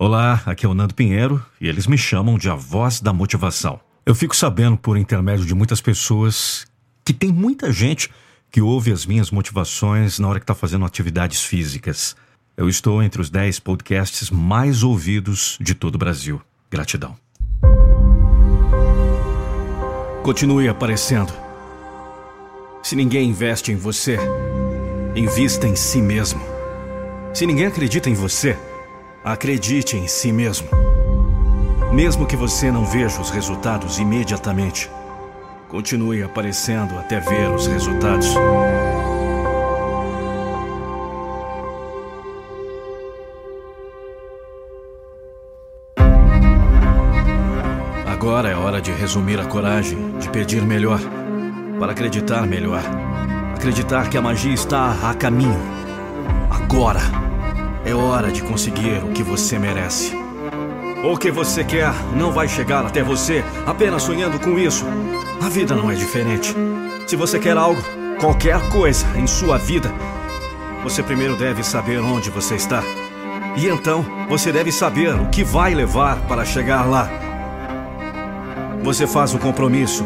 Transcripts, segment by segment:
Olá, aqui é o Nando Pinheiro e eles me chamam de a voz da motivação. Eu fico sabendo por intermédio de muitas pessoas que tem muita gente que ouve as minhas motivações na hora que está fazendo atividades físicas. Eu estou entre os 10 podcasts mais ouvidos de todo o Brasil. Gratidão. Continue aparecendo. Se ninguém investe em você, invista em si mesmo. Se ninguém acredita em você, Acredite em si mesmo. Mesmo que você não veja os resultados imediatamente, continue aparecendo até ver os resultados. Agora é hora de resumir a coragem, de pedir melhor, para acreditar melhor. Acreditar que a magia está a caminho. Agora. É hora de conseguir o que você merece. O que você quer não vai chegar até você apenas sonhando com isso. A vida não é diferente. Se você quer algo, qualquer coisa em sua vida, você primeiro deve saber onde você está. E então você deve saber o que vai levar para chegar lá. Você faz o compromisso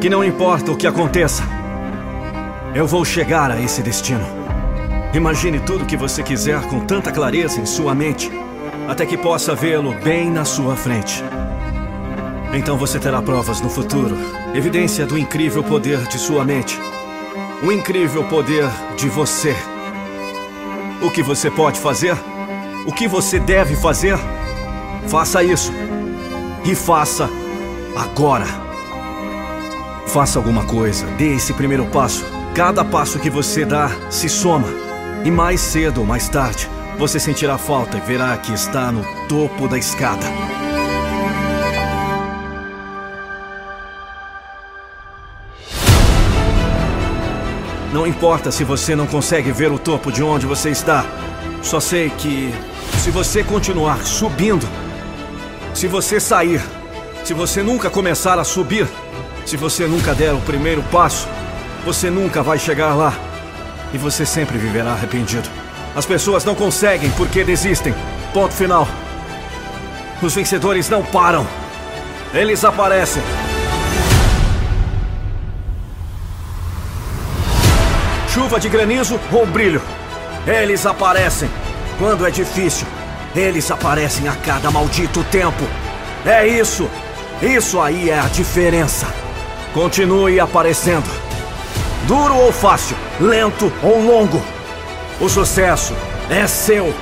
que não importa o que aconteça, eu vou chegar a esse destino. Imagine tudo o que você quiser com tanta clareza em sua mente, até que possa vê-lo bem na sua frente. Então você terá provas no futuro, evidência do incrível poder de sua mente, o incrível poder de você. O que você pode fazer? O que você deve fazer? Faça isso. E faça agora. Faça alguma coisa, dê esse primeiro passo. Cada passo que você dá se soma. E mais cedo ou mais tarde, você sentirá falta e verá que está no topo da escada. Não importa se você não consegue ver o topo de onde você está. Só sei que se você continuar subindo, se você sair, se você nunca começar a subir, se você nunca der o primeiro passo, você nunca vai chegar lá. E você sempre viverá arrependido. As pessoas não conseguem porque desistem. Ponto final. Os vencedores não param. Eles aparecem. Chuva de granizo ou brilho. Eles aparecem. Quando é difícil, eles aparecem a cada maldito tempo. É isso. Isso aí é a diferença. Continue aparecendo. Duro ou fácil, lento ou longo. O sucesso é seu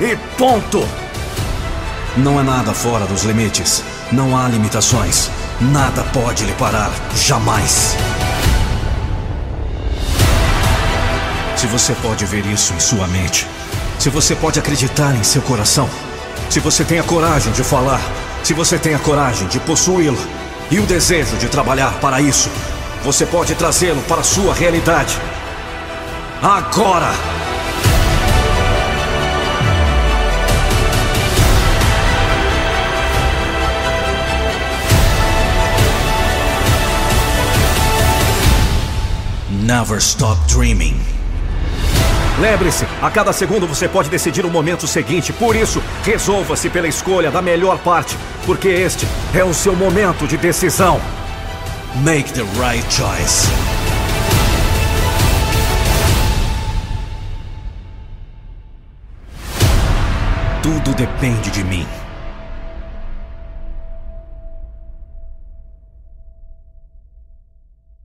e ponto. Não há nada fora dos limites. Não há limitações. Nada pode lhe parar, jamais. Se você pode ver isso em sua mente, se você pode acreditar em seu coração, se você tem a coragem de falar, se você tem a coragem de possuí-lo e o desejo de trabalhar para isso, você pode trazê-lo para a sua realidade. Agora! Never stop dreaming. Lembre-se, a cada segundo você pode decidir o momento seguinte. Por isso, resolva-se pela escolha da melhor parte, porque este é o seu momento de decisão. Make the right choice. Tudo depende de mim.